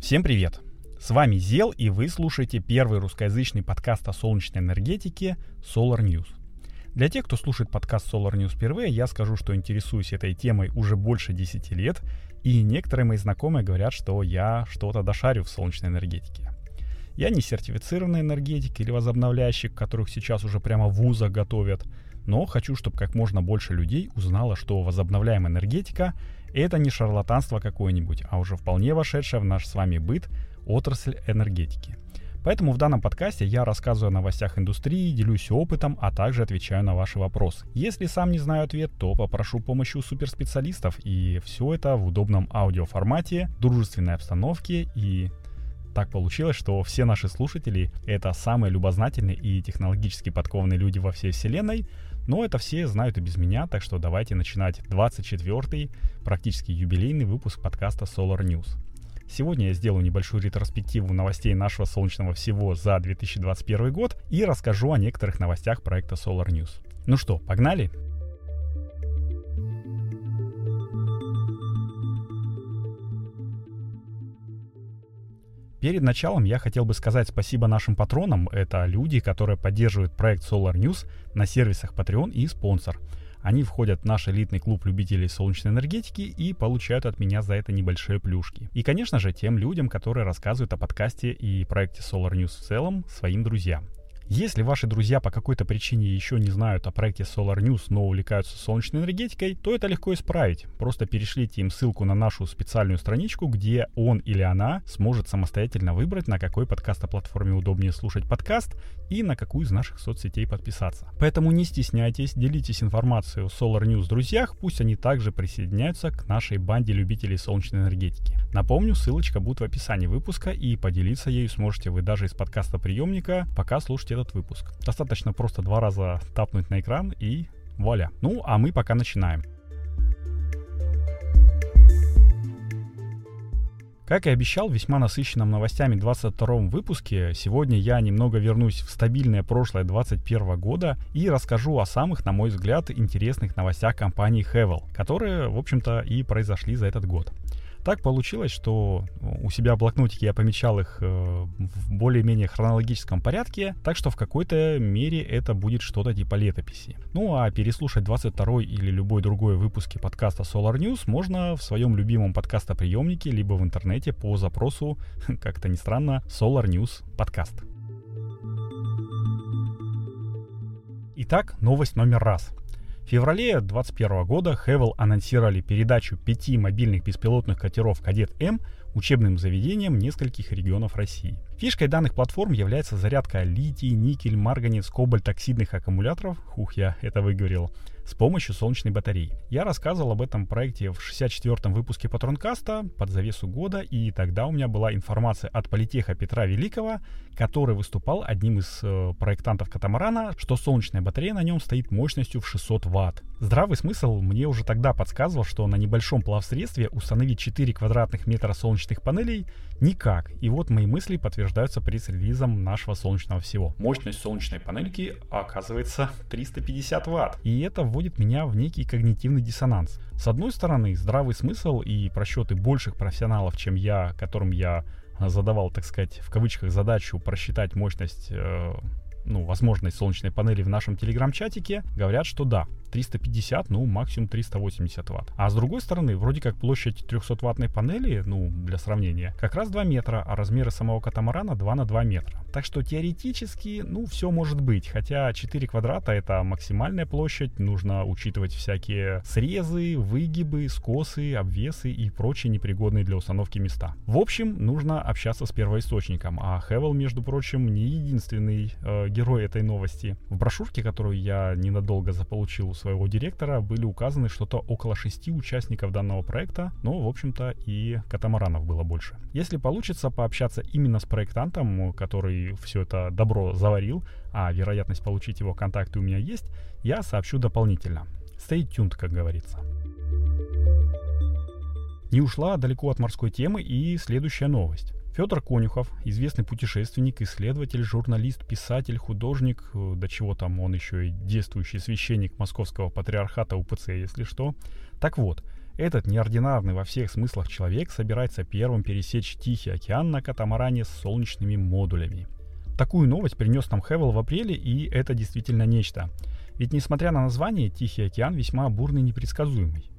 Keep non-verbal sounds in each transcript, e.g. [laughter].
Всем привет! С вами Зел, и вы слушаете первый русскоязычный подкаст о солнечной энергетике Solar News. Для тех, кто слушает подкаст Solar News впервые, я скажу, что интересуюсь этой темой уже больше 10 лет, и некоторые мои знакомые говорят, что я что-то дошарю в солнечной энергетике. Я не сертифицированный энергетик или возобновляющий, которых сейчас уже прямо в вузах готовят, но хочу, чтобы как можно больше людей узнало, что возобновляемая энергетика — это не шарлатанство какое-нибудь, а уже вполне вошедшая в наш с вами быт отрасль энергетики. Поэтому в данном подкасте я рассказываю о новостях индустрии, делюсь опытом, а также отвечаю на ваши вопросы. Если сам не знаю ответ, то попрошу помощи у суперспециалистов. И все это в удобном аудиоформате, дружественной обстановке и так получилось, что все наши слушатели — это самые любознательные и технологически подкованные люди во всей вселенной, но это все знают и без меня, так что давайте начинать 24-й, практически юбилейный выпуск подкаста Solar News. Сегодня я сделаю небольшую ретроспективу новостей нашего солнечного всего за 2021 год и расскажу о некоторых новостях проекта Solar News. Ну что, погнали? Перед началом я хотел бы сказать спасибо нашим патронам. Это люди, которые поддерживают проект Solar News на сервисах Patreon и спонсор. Они входят в наш элитный клуб любителей солнечной энергетики и получают от меня за это небольшие плюшки. И, конечно же, тем людям, которые рассказывают о подкасте и проекте Solar News в целом своим друзьям. Если ваши друзья по какой-то причине еще не знают о проекте Solar News, но увлекаются солнечной энергетикой, то это легко исправить. Просто перешлите им ссылку на нашу специальную страничку, где он или она сможет самостоятельно выбрать, на какой подкаст-платформе удобнее слушать подкаст и на какую из наших соцсетей подписаться. Поэтому не стесняйтесь, делитесь информацией о Solar News в друзьях, пусть они также присоединяются к нашей банде любителей солнечной энергетики. Напомню, ссылочка будет в описании выпуска, и поделиться ею сможете вы даже из подкаста приемника, пока слушаете этот выпуск. Достаточно просто два раза тапнуть на экран и вуаля. Ну, а мы пока начинаем. Как и обещал, весьма насыщенном новостями 22 выпуске, сегодня я немного вернусь в стабильное прошлое 2021 года и расскажу о самых, на мой взгляд, интересных новостях компании Hevel, которые, в общем-то, и произошли за этот год. Так получилось, что у себя в я помечал их э, в более-менее хронологическом порядке, так что в какой-то мере это будет что-то типа летописи. Ну а переслушать 22 или любой другой выпуске подкаста Solar News можно в своем любимом подкастоприемнике, либо в интернете по запросу, [laughs] как-то ни странно, Solar News подкаст. Итак, новость номер раз. В феврале 2021 года Хевел анонсировали передачу пяти мобильных беспилотных катеров «Кадет-М» учебным заведениям нескольких регионов России. Фишкой данных платформ является зарядка литий, никель, марганец, кобальт оксидных аккумуляторов, хух, я это выговорил, с помощью солнечной батареи. Я рассказывал об этом проекте в 64-м выпуске Патронкаста под завесу года, и тогда у меня была информация от политеха Петра Великого, который выступал одним из э, проектантов катамарана, что солнечная батарея на нем стоит мощностью в 600 ватт. Здравый смысл мне уже тогда подсказывал, что на небольшом плавсредстве установить 4 квадратных метра солнечных панелей никак. И вот мои мысли подтверждаются пресс-релизом нашего солнечного всего. Мощность солнечной панельки оказывается 350 ватт. И это вводит меня в некий когнитивный диссонанс. С одной стороны, здравый смысл и просчеты больших профессионалов, чем я, которым я задавал, так сказать, в кавычках задачу просчитать мощность э, ну, возможность солнечной панели в нашем телеграм-чатике, говорят, что да, 350, ну, максимум 380 ватт. А с другой стороны, вроде как площадь 300-ваттной панели, ну, для сравнения, как раз 2 метра, а размеры самого катамарана 2 на 2 метра. Так что теоретически, ну, все может быть. Хотя 4 квадрата это максимальная площадь, нужно учитывать всякие срезы, выгибы, скосы, обвесы и прочие непригодные для установки места. В общем, нужно общаться с первоисточником, а Хевел, между прочим, не единственный э, герой этой новости. В брошюрке, которую я ненадолго заполучил своего директора, были указаны что-то около шести участников данного проекта, но, в общем-то, и катамаранов было больше. Если получится пообщаться именно с проектантом, который все это добро заварил, а вероятность получить его контакты у меня есть, я сообщу дополнительно. Stay tuned, как говорится. Не ушла далеко от морской темы и следующая новость. Федор Конюхов, известный путешественник, исследователь, журналист, писатель, художник, до чего там он еще и действующий священник Московского патриархата УПЦ, если что. Так вот, Этот неординарный во всех смыслах человек собирается первым пересечь Тихий океан на катамаране с солнечными модулями. Такую новость принес нам Хевел в апреле, и это действительно нечто. Ведь несмотря на название, Тихий океан весьма бурный и непредсказуемый.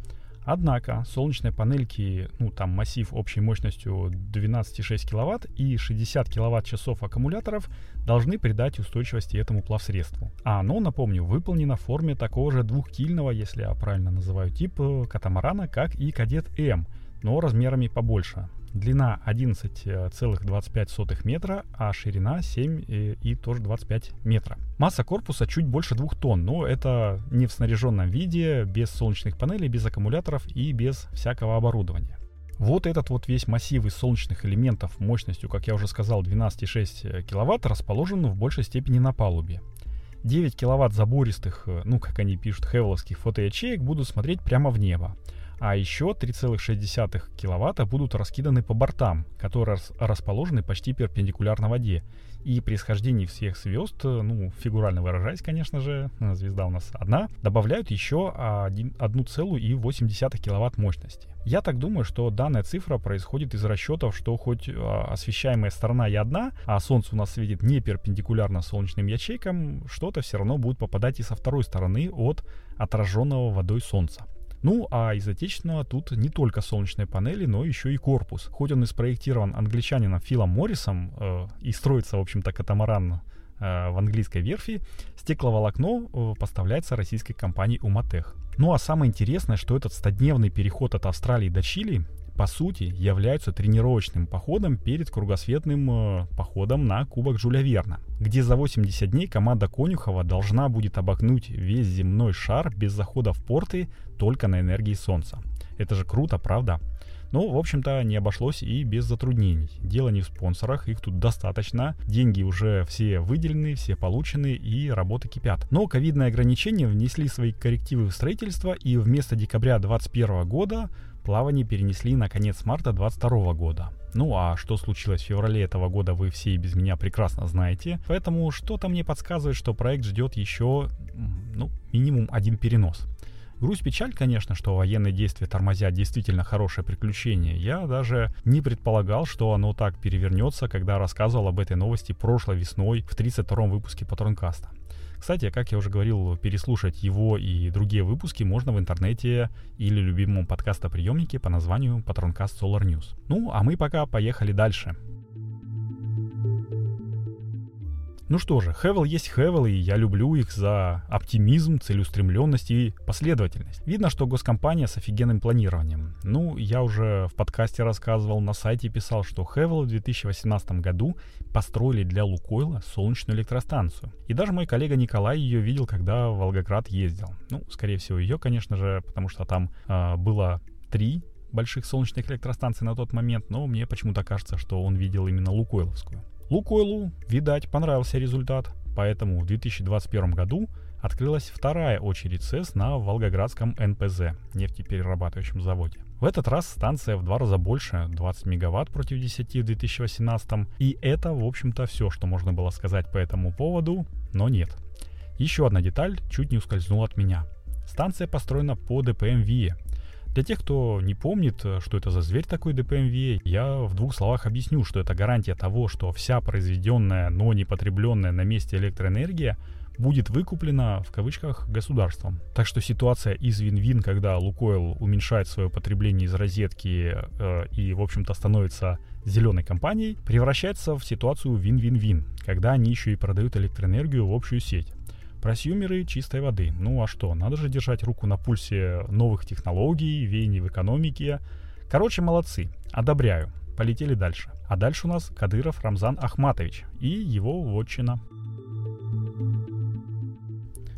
Однако солнечные панельки, ну там массив общей мощностью 12,6 кВт и 60 кВт-часов аккумуляторов должны придать устойчивости этому плавсредству. А оно, напомню, выполнено в форме такого же двухкильного, если я правильно называю тип, э, катамарана, как и Кадет М, но размерами побольше. Длина 11,25 метра, а ширина 7 и, и тоже 25 метра. Масса корпуса чуть больше 2 тонн, но это не в снаряженном виде, без солнечных панелей, без аккумуляторов и без всякого оборудования. Вот этот вот весь массив из солнечных элементов мощностью, как я уже сказал, 12,6 кВт расположен в большей степени на палубе. 9 киловатт забористых, ну как они пишут, хевеловских фотоячеек будут смотреть прямо в небо а еще 3,6 кВт будут раскиданы по бортам, которые расположены почти перпендикулярно воде. И при схождении всех звезд, ну, фигурально выражаясь, конечно же, звезда у нас одна, добавляют еще 1,8 кВт мощности. Я так думаю, что данная цифра происходит из расчетов, что хоть а, освещаемая сторона и одна, а Солнце у нас светит не перпендикулярно солнечным ячейкам, что-то все равно будет попадать и со второй стороны от отраженного водой Солнца. Ну, а из отечественного тут не только солнечные панели, но еще и корпус. Хоть он и спроектирован англичанином Филом Моррисом э, и строится, в общем-то, катамаран э, в английской верфи, стекловолокно э, поставляется российской компанией Уматех. Ну а самое интересное, что этот стодневный переход от Австралии до Чили по сути, являются тренировочным походом перед кругосветным э, походом на Кубок Жюля Верна, где за 80 дней команда Конюхова должна будет обогнуть весь земной шар без захода в порты только на энергии Солнца. Это же круто, правда? Но, в общем-то, не обошлось и без затруднений. Дело не в спонсорах, их тут достаточно. Деньги уже все выделены, все получены и работы кипят. Но ковидные ограничения внесли свои коррективы в строительство и вместо декабря 2021 года плавание перенесли на конец марта 2022 года. Ну а что случилось в феврале этого года, вы все и без меня прекрасно знаете. Поэтому что-то мне подсказывает, что проект ждет еще, ну, минимум один перенос. Грусть печаль, конечно, что военные действия тормозят действительно хорошее приключение. Я даже не предполагал, что оно так перевернется, когда рассказывал об этой новости прошлой весной в 32-м выпуске Патронкаста. Кстати, как я уже говорил, переслушать его и другие выпуски можно в интернете или любимом подкастоприемнике по названию Патронкаст Solar News. Ну, а мы пока поехали дальше. Ну что же, Хевел есть Хевел, и я люблю их за оптимизм, целеустремленность и последовательность. Видно, что госкомпания с офигенным планированием. Ну, я уже в подкасте рассказывал, на сайте писал, что Хевел в 2018 году построили для Лукойла солнечную электростанцию. И даже мой коллега Николай ее видел, когда в Волгоград ездил. Ну, скорее всего, ее, конечно же, потому что там э, было три больших солнечных электростанций на тот момент, но мне почему-то кажется, что он видел именно Лукойловскую. Лукойлу, видать, понравился результат, поэтому в 2021 году открылась вторая очередь СЭС на Волгоградском НПЗ, нефтеперерабатывающем заводе. В этот раз станция в два раза больше, 20 мегаватт против 10 в 2018, и это, в общем-то, все, что можно было сказать по этому поводу, но нет. Еще одна деталь чуть не ускользнула от меня. Станция построена по ДПМ-ВИЭ, для тех, кто не помнит, э, что это за зверь такой DPMV, я в двух словах объясню, что это гарантия того, что вся произведенная, но не потребленная на месте электроэнергия будет выкуплена в кавычках государством. Так что ситуация из вин-вин, когда Лукойл уменьшает свое потребление из розетки э, и, в общем-то, становится зеленой компанией, превращается в ситуацию вин-вин-вин, когда они еще и продают электроэнергию в общую сеть. Просюмеры чистой воды. Ну а что, надо же держать руку на пульсе новых технологий, веяний в экономике. Короче, молодцы. Одобряю. Полетели дальше. А дальше у нас Кадыров Рамзан Ахматович и его вотчина.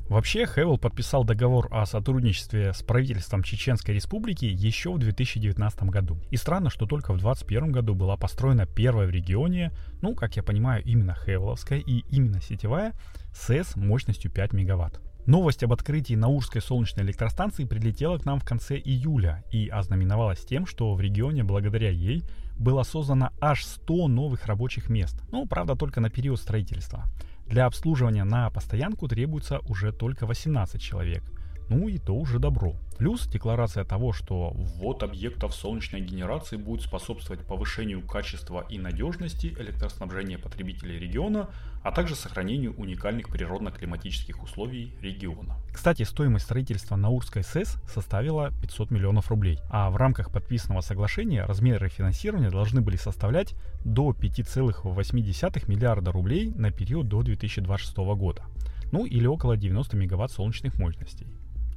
Вообще, Хевел подписал договор о сотрудничестве с правительством Чеченской Республики еще в 2019 году. И странно, что только в 2021 году была построена первая в регионе, ну, как я понимаю, именно Хевеловская и именно сетевая, СЭС мощностью 5 мегаватт. Новость об открытии Наурской солнечной электростанции прилетела к нам в конце июля и ознаменовалась тем, что в регионе благодаря ей было создано аж 100 новых рабочих мест. Ну, правда, только на период строительства. Для обслуживания на постоянку требуется уже только 18 человек. Ну и то уже добро. Плюс декларация того, что ввод объектов солнечной генерации будет способствовать повышению качества и надежности электроснабжения потребителей региона, а также сохранению уникальных природно-климатических условий региона. Кстати, стоимость строительства Наурской СЭС составила 500 миллионов рублей, а в рамках подписанного соглашения размеры финансирования должны были составлять до 5,8 миллиарда рублей на период до 2026 года ну или около 90 мегаватт солнечных мощностей.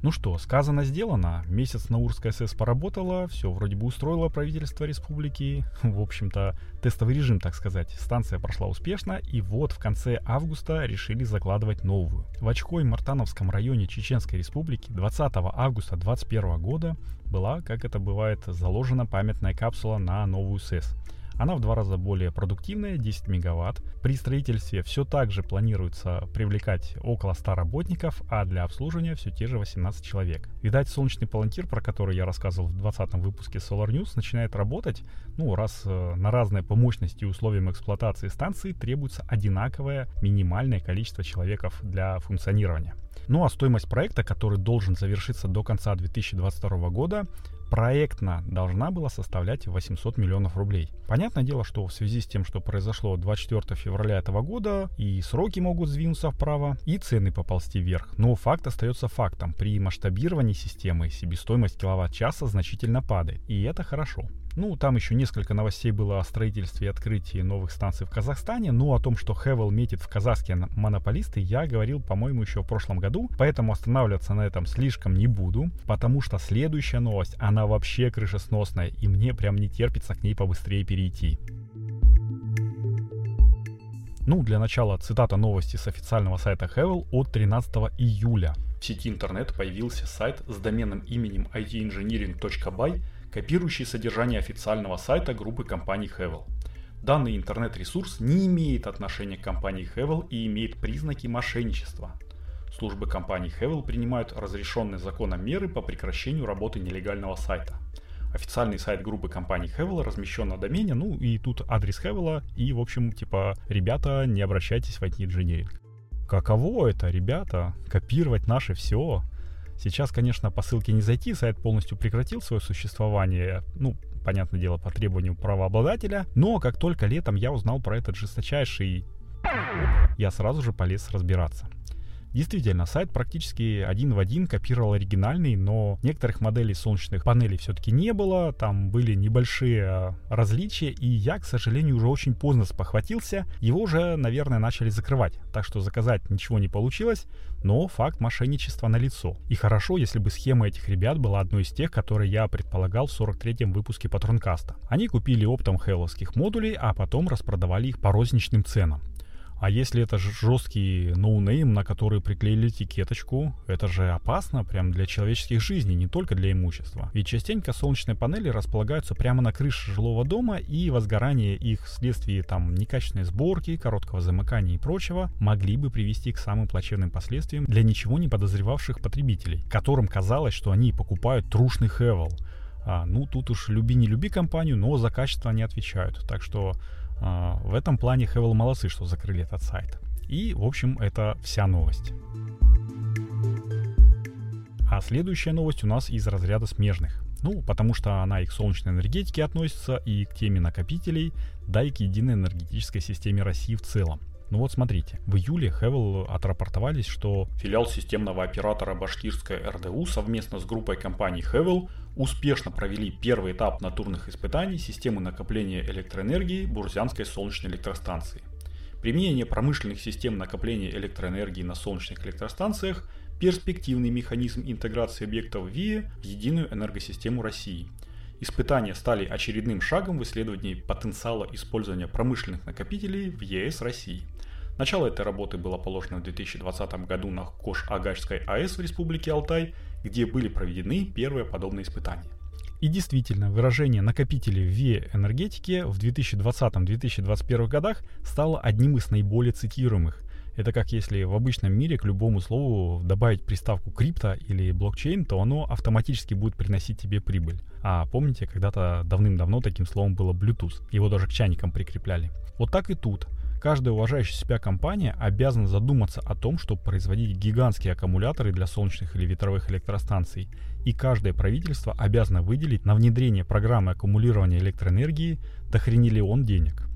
Ну что, сказано, сделано. Месяц Наурская СС поработала, все вроде бы устроило правительство республики. [laughs] В общем-то, тестовый режим, так сказать. Станция прошла успешно, и вот в конце августа решили закладывать новую. В Очкой-Мартановском районе Чеченской республики 20 августа 2021 года была, как это бывает, заложена памятная капсула на новую СЭС. Она в два раза более продуктивная, 10 мегаватт. При строительстве все так же планируется привлекать около 100 работников, а для обслуживания все те же 18 человек. Видать, солнечный палантир, про который я рассказывал в 20 выпуске Solar News, начинает работать, ну, раз э, на разные по мощности и условиям эксплуатации станции требуется одинаковое минимальное количество человеков для функционирования. Ну а стоимость проекта, который должен завершиться до конца 2022 года, проектно должна была составлять 800 миллионов рублей. Понятное дело, что в связи с тем, что произошло 24 февраля этого года, и сроки могут сдвинуться вправо, и цены поползти вверх. Но факт остается фактом. При масштабировании системы себестоимость киловатт-часа значительно падает. И это хорошо. Ну, там еще несколько новостей было о строительстве и открытии новых станций в Казахстане. Ну, о том, что Хевел метит в казахские монополисты, я говорил, по-моему, еще в прошлом году. Поэтому останавливаться на этом слишком не буду, потому что следующая новость, она вообще крышесносная, и мне прям не терпится к ней побыстрее перейти. Ну, для начала цитата новости с официального сайта Hevel от 13 июля. В сети интернет появился сайт с доменным именем itengineering.by, копирующий содержание официального сайта группы компаний Hevel. Данный интернет-ресурс не имеет отношения к компании Hevel и имеет признаки мошенничества. Службы компании Hevel принимают разрешенные законом меры по прекращению работы нелегального сайта. Официальный сайт группы компании Hevel размещен на домене, ну и тут адрес Hevel, и в общем, типа, ребята, не обращайтесь в IT-инженеринг. Каково это, ребята, копировать наше все? Сейчас, конечно, по ссылке не зайти, сайт полностью прекратил свое существование, ну, понятное дело, по требованию правообладателя, но как только летом я узнал про этот жесточайший я сразу же полез разбираться. Действительно, сайт практически один в один копировал оригинальный, но некоторых моделей солнечных панелей все-таки не было, там были небольшие а, различия, и я, к сожалению, уже очень поздно спохватился, его уже, наверное, начали закрывать, так что заказать ничего не получилось, но факт мошенничества налицо. И хорошо, если бы схема этих ребят была одной из тех, которые я предполагал в 43-м выпуске Патронкаста. Они купили оптом хевеловских модулей, а потом распродавали их по розничным ценам. А если это жесткий no-name, на который приклеили этикеточку, это же опасно прям для человеческих жизней, не только для имущества. Ведь частенько солнечные панели располагаются прямо на крыше жилого дома, и возгорание их вследствие там некачественной сборки, короткого замыкания и прочего могли бы привести к самым плачевным последствиям для ничего не подозревавших потребителей, которым казалось, что они покупают трушный Хевел. А, ну, тут уж люби не люби компанию, но за качество они отвечают. Так что в этом плане Хевел молодцы, что закрыли этот сайт. И, в общем, это вся новость. А следующая новость у нас из разряда смежных. Ну, потому что она и к солнечной энергетике относится, и к теме накопителей, да и к единой энергетической системе России в целом. Ну вот смотрите, в июле Хевел отрапортовались, что филиал системного оператора Башкирская РДУ совместно с группой компаний Хевел успешно провели первый этап натурных испытаний системы накопления электроэнергии Бурзянской солнечной электростанции. Применение промышленных систем накопления электроэнергии на солнечных электростанциях – перспективный механизм интеграции объектов ВИЭ в единую энергосистему России – Испытания стали очередным шагом в исследовании потенциала использования промышленных накопителей в ЕС России. Начало этой работы было положено в 2020 году на Кош-Агачской АЭС в Республике Алтай, где были проведены первые подобные испытания. И действительно, выражение накопители в ВИЭ-энергетике в 2020-2021 годах стало одним из наиболее цитируемых. Это как если в обычном мире к любому слову добавить приставку крипто или блокчейн, то оно автоматически будет приносить тебе прибыль. А помните, когда-то давным-давно таким словом было Bluetooth. Его даже к чайникам прикрепляли. Вот так и тут. Каждая уважающая себя компания обязана задуматься о том, чтобы производить гигантские аккумуляторы для солнечных или ветровых электростанций. И каждое правительство обязано выделить на внедрение программы аккумулирования электроэнергии до хрениллион денег.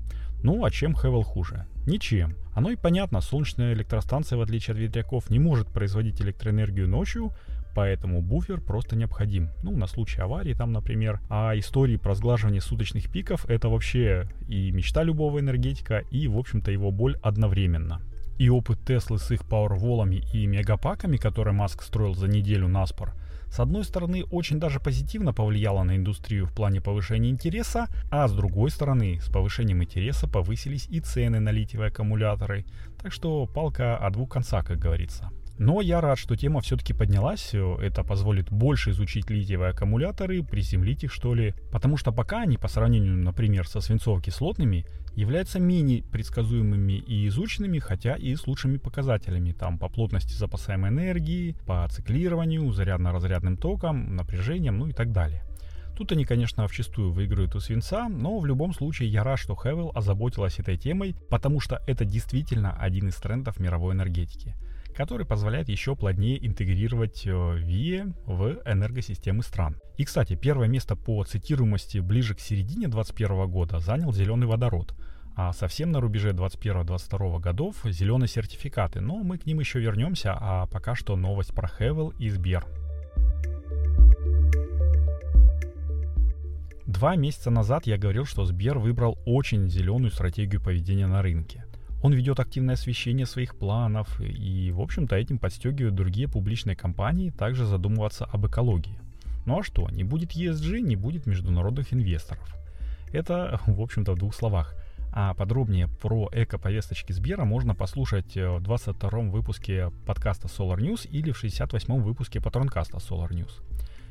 Ну а чем Хевел хуже? Ничем. Оно и понятно, солнечная электростанция, в отличие от ветряков, не может производить электроэнергию ночью, поэтому буфер просто необходим. Ну, на случай аварии там, например. А истории про сглаживание суточных пиков — это вообще и мечта любого энергетика, и, в общем-то, его боль одновременно. И опыт Теслы с их пауэрволами и мегапаками, которые Маск строил за неделю на спор, с одной стороны, очень даже позитивно повлияло на индустрию в плане повышения интереса, а с другой стороны, с повышением интереса повысились и цены на литиевые аккумуляторы. Так что палка о двух концах, как говорится. Но я рад, что тема все-таки поднялась. Это позволит больше изучить литиевые аккумуляторы, приземлить их что ли. Потому что пока они по сравнению, например, со свинцово-кислотными, являются менее предсказуемыми и изученными, хотя и с лучшими показателями. Там по плотности запасаемой энергии, по циклированию, зарядно-разрядным токам, напряжением, ну и так далее. Тут они, конечно, вчастую выиграют у свинца, но в любом случае я рад, что Хевел озаботилась этой темой, потому что это действительно один из трендов мировой энергетики который позволяет еще плотнее интегрировать VIA э, в энергосистемы стран. И, кстати, первое место по цитируемости ближе к середине 2021 года занял зеленый водород, а совсем на рубеже 21-22 годов зеленые сертификаты, но мы к ним еще вернемся, а пока что новость про Хевел и Сбер. Два месяца назад я говорил, что Сбер выбрал очень зеленую стратегию поведения на рынке. Он ведет активное освещение своих планов и, в общем-то, этим подстегивает другие публичные компании также задумываться об экологии. Ну а что, не будет ESG, не будет международных инвесторов. Это, в общем-то, в двух словах. А подробнее про эко-повесточки Сбера можно послушать в 22-м выпуске подкаста Solar News или в 68-м выпуске патронкаста Solar News.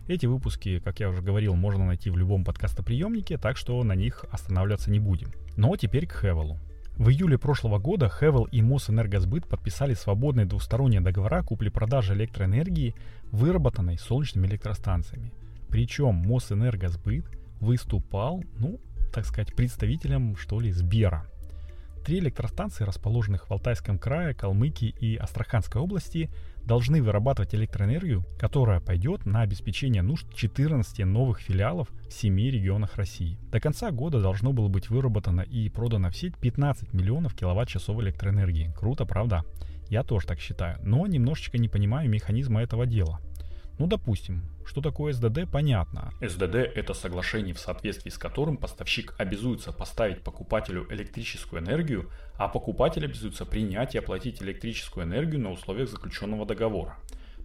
Эти выпуски, как я уже говорил, можно найти в любом подкастоприемнике, так что на них останавливаться не будем. Но теперь к Хевелу. В июле прошлого года Хевел и Мосэнергосбыт подписали свободные двусторонние договора купли-продажи электроэнергии, выработанной солнечными электростанциями. Причем Мосэнергосбыт выступал, ну, так сказать, представителем, что ли, Сбера. Три электростанции, расположенных в Алтайском крае, Калмыкии и Астраханской области, должны вырабатывать электроэнергию, которая пойдет на обеспечение нужд 14 новых филиалов в 7 регионах России. До конца года должно было быть выработано и продано в сеть 15 миллионов киловатт-часов электроэнергии. Круто, правда? Я тоже так считаю, но немножечко не понимаю механизма этого дела. Ну, допустим, что такое СДД, понятно. СДД – это соглашение, в соответствии с которым поставщик обязуется поставить покупателю электрическую энергию, а покупатель обязуется принять и оплатить электрическую энергию на условиях заключенного договора.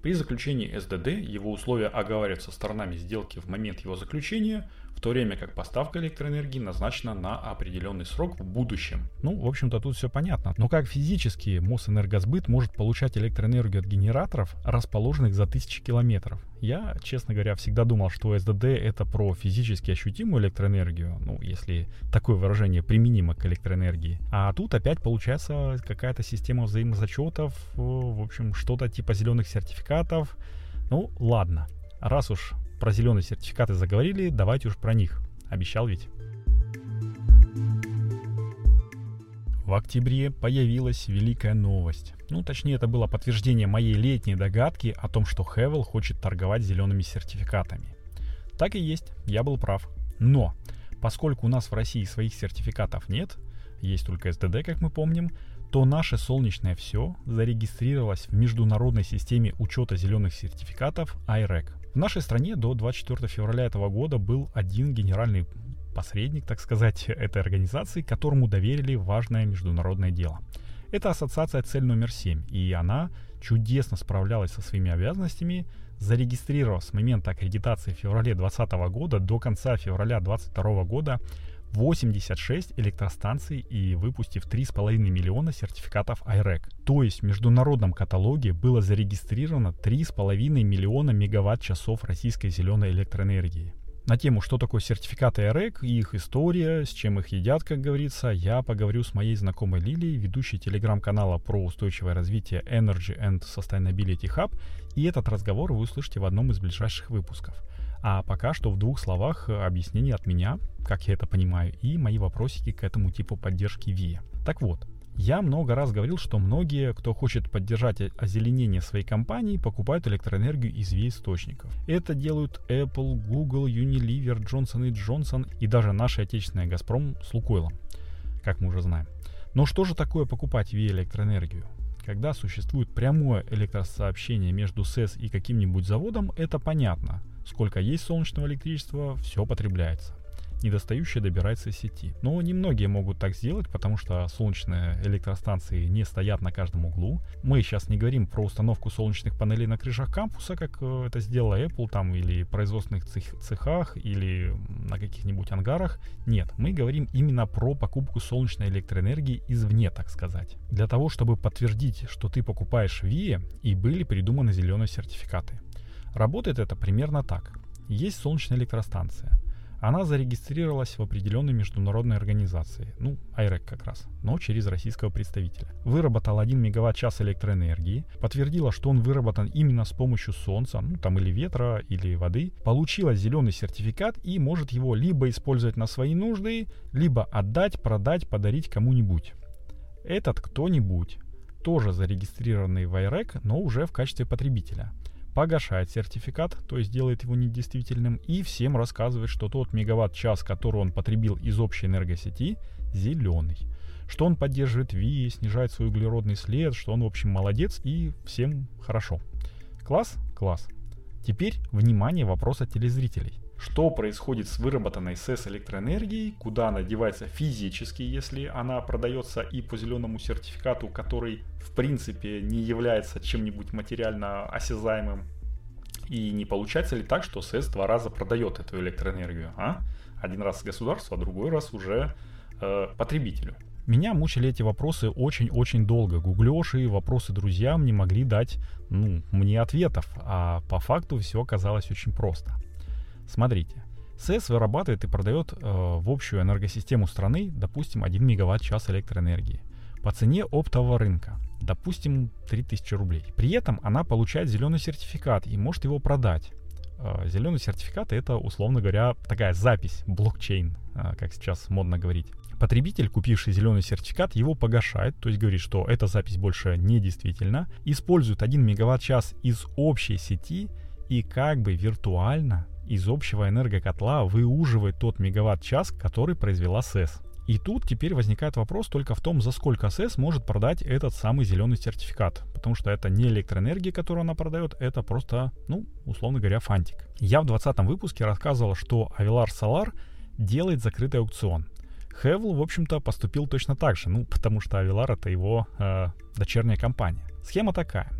При заключении СДД его условия оговариваются сторонами сделки в момент его заключения, в то время как поставка электроэнергии назначена на определенный срок в будущем. Ну, в общем-то, тут все понятно. Но как физически Мосэнергосбыт может получать электроэнергию от генераторов, расположенных за тысячи километров? Я, честно говоря, всегда думал, что СДД это про физически ощутимую электроэнергию, ну, если такое выражение применимо к электроэнергии. А тут опять получается какая-то система взаимозачетов, в общем, что-то типа зеленых сертификатов. Ну, ладно. Раз уж про зеленые сертификаты заговорили, давайте уж про них. Обещал ведь. В октябре появилась великая новость. Ну, точнее, это было подтверждение моей летней догадки о том, что Хевел хочет торговать зелеными сертификатами. Так и есть, я был прав. Но, поскольку у нас в России своих сертификатов нет, есть только СДД, как мы помним, то наше солнечное все зарегистрировалось в международной системе учета зеленых сертификатов IREC. В нашей стране до 24 февраля этого года был один генеральный посредник, так сказать, этой организации, которому доверили важное международное дело. Это ассоциация «Цель номер 7», и она чудесно справлялась со своими обязанностями, зарегистрировав с момента аккредитации в феврале 2020 года до конца февраля 2022 года 86 электростанций и выпустив 3,5 миллиона сертификатов IREC. То есть в международном каталоге было зарегистрировано 3,5 миллиона мегаватт-часов российской зеленой электроэнергии. На тему, что такое сертификаты IREC и их история, с чем их едят, как говорится, я поговорю с моей знакомой Лилией, ведущей телеграм-канала про устойчивое развитие Energy and Sustainability Hub, и этот разговор вы услышите в одном из ближайших выпусков. А пока что в двух словах объяснение от меня, как я это понимаю, и мои вопросики к этому типу поддержки VIA. Так вот, Я много раз говорил, что многие, кто хочет поддержать озеленение своей компании, покупают электроэнергию из V-источников. Это делают Apple, Google, Unilever, Johnson Johnson и даже наша отечественная «Газпром» с Лукойлом, как мы уже знаем. Но что же такое покупать V-электроэнергию? Когда существует прямое электросообщение между СЭС и каким-нибудь заводом, это понятно. Сколько есть солнечного электричества, все потребляется недостающее добирается из сети. Но немногие могут так сделать, потому что солнечные электростанции не стоят на каждом углу. Мы сейчас не говорим про установку солнечных панелей на крышах кампуса, как э, это сделала Apple там или производственных цех, цехах или на каких-нибудь ангарах. Нет, мы говорим именно про покупку солнечной электроэнергии извне, так сказать. Для того, чтобы подтвердить, что ты покупаешь ВИЭ, и были придуманы зеленые сертификаты. Работает это примерно так. Есть солнечная электростанция – она зарегистрировалась в определенной международной организации, ну, IREC как раз, но через российского представителя. Выработала 1 мегаватт-час электроэнергии, подтвердила, что он выработан именно с помощью солнца, ну, там или ветра, или воды, получила зеленый сертификат и может его либо использовать на свои нужды, либо отдать, продать, подарить кому-нибудь. Этот кто-нибудь тоже зарегистрированный в IREC, но уже в качестве потребителя – погашает сертификат, то есть делает его недействительным, и всем рассказывает, что тот мегаватт-час, который он потребил из общей энергосети, зеленый. Что он поддерживает ВИ, снижает свой углеродный след, что он, в общем, молодец и всем хорошо. Класс? Класс. Теперь, внимание, вопрос от телезрителей. Что происходит с выработанной СЭС электроэнергией, куда она девается физически, если она продается и по зеленому сертификату, который в принципе не является чем-нибудь материально осязаемым. И не получается ли так, что СЭС два раза продает эту электроэнергию? А? Один раз государству, а другой раз уже э, потребителю. Меня мучили эти вопросы очень-очень долго. Гуглёши, вопросы друзьям не могли дать ну, мне ответов, а по факту все оказалось очень просто. Смотрите, СЭС вырабатывает и продает э, в общую энергосистему страны, допустим, 1 мегаватт-час электроэнергии по цене оптового рынка, допустим, 3000 рублей. При этом она получает зеленый сертификат и может его продать. Э, зеленый сертификат это, условно говоря, такая запись, блокчейн, э, как сейчас модно говорить. Потребитель, купивший зеленый сертификат, его погашает, то есть говорит, что эта запись больше не действительна, использует 1 мегаватт-час из общей сети и как бы виртуально из общего энергокотла выуживает тот мегаватт-час, который произвела СЭС. И тут теперь возникает вопрос только в том, за сколько СЭС может продать этот самый зеленый сертификат. Потому что это не электроэнергия, которую она продает, это просто, ну, условно говоря, фантик. Я в 20 выпуске рассказывал, что Avilar Solar делает закрытый аукцион. Хевл, в общем-то, поступил точно так же, ну, потому что Avilar это его э, дочерняя компания. Схема такая.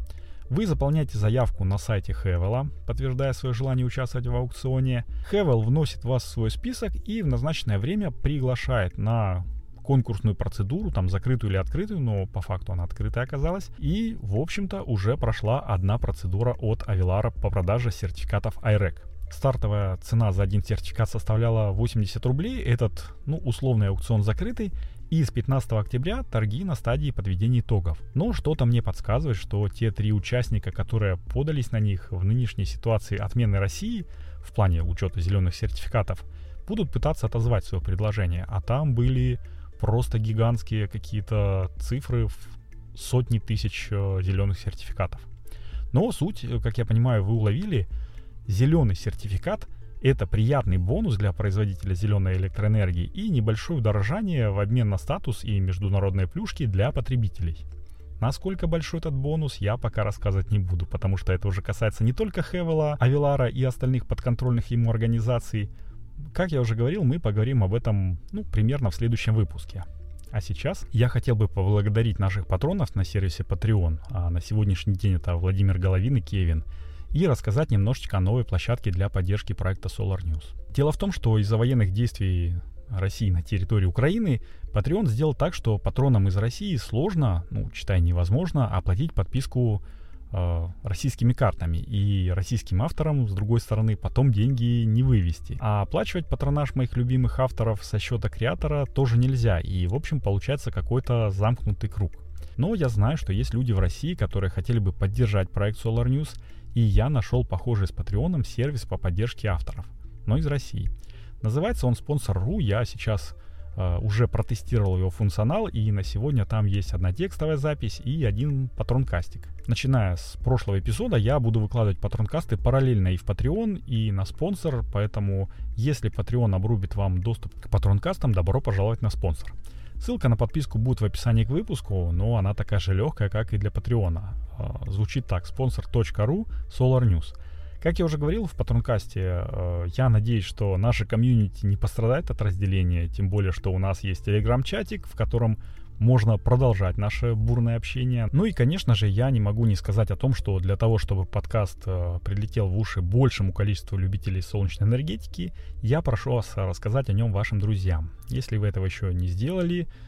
Вы заполняете заявку на сайте Хевела, подтверждая свое желание участвовать в аукционе. Хевел вносит вас в свой список и в назначенное время приглашает на конкурсную процедуру, там закрытую или открытую, но по факту она открытая оказалась. И, в общем-то, уже прошла одна процедура от Авилара по продаже сертификатов IREC. Стартовая цена за один сертификат составляла 80 рублей. Этот, ну, условный аукцион закрытый. И с 15 октября торги на стадии подведения итогов. Но что-то мне подсказывает, что те три участника, которые подались на них в нынешней ситуации отмены России в плане учета зеленых сертификатов, будут пытаться отозвать свое предложение. А там были просто гигантские какие-то цифры в сотни тысяч э, зеленых сертификатов. Но суть, э, как я понимаю, вы уловили, зеленый сертификат это приятный бонус для производителя зеленой электроэнергии и небольшое удорожание в обмен на статус и международные плюшки для потребителей. Насколько большой этот бонус, я пока рассказывать не буду, потому что это уже касается не только Хевела, Авилара и остальных подконтрольных ему организаций. Как я уже говорил, мы поговорим об этом ну, примерно в следующем выпуске. А сейчас я хотел бы поблагодарить наших патронов на сервисе Patreon. А на сегодняшний день это Владимир Головин и Кевин – и рассказать немножечко о новой площадке для поддержки проекта Solar News. Дело в том, что из-за военных действий России на территории Украины, Patreon сделал так, что патронам из России сложно, ну, читай невозможно, оплатить подписку э, российскими картами. И российским авторам, с другой стороны, потом деньги не вывести. А оплачивать патронаж моих любимых авторов со счета креатора тоже нельзя. И, в общем, получается какой-то замкнутый круг. Но я знаю, что есть люди в России, которые хотели бы поддержать проект Solar News и я нашел похожий с Патреоном сервис по поддержке авторов, но из России. Называется он спонсор.ру, я сейчас э, уже протестировал его функционал, и на сегодня там есть одна текстовая запись и один патронкастик. Начиная с прошлого эпизода я буду выкладывать патронкасты параллельно и в Patreon, и на спонсор, поэтому если Patreon обрубит вам доступ к патронкастам, добро пожаловать на спонсор. Ссылка на подписку будет в описании к выпуску, но она такая же легкая, как и для Патреона. А, звучит так, sponsor.ru Solar News. Как я уже говорил в Патронкасте, э, я надеюсь, что наша комьюнити не пострадает от разделения, тем более, что у нас есть телеграм-чатик, в котором можно продолжать наше бурное общение. Ну и, конечно же, я не могу не сказать о том, что для того, чтобы подкаст э, прилетел в уши большему количеству любителей солнечной энергетики, я прошу вас рассказать о нем вашим друзьям. Если вы этого еще не сделали, э,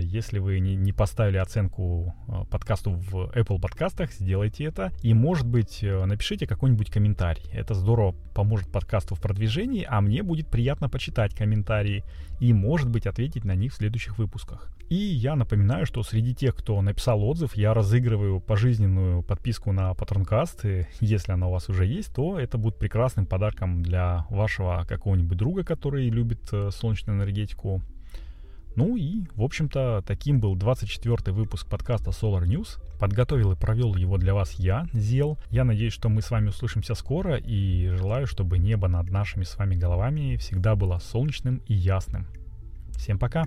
если вы не, поставили оценку э, подкасту в Apple подкастах, сделайте это. И, может быть, э, напишите какой-нибудь комментарий. Это здорово поможет подкасту в продвижении, а мне будет приятно почитать комментарии и, может быть, ответить на них в следующих выпусках. И я напоминаю, что среди тех, кто написал отзыв, я разыгрываю пожизненную подписку на Патронкаст. И если она у вас уже есть, то это будет прекрасным подарком для вашего какого-нибудь друга, который любит э, солнечную энергетику. Ну и, в общем-то, таким был 24 выпуск подкаста Solar News. Подготовил и провел его для вас я, Зел. Я надеюсь, что мы с вами услышимся скоро и желаю, чтобы небо над нашими с вами головами всегда было солнечным и ясным. Всем пока!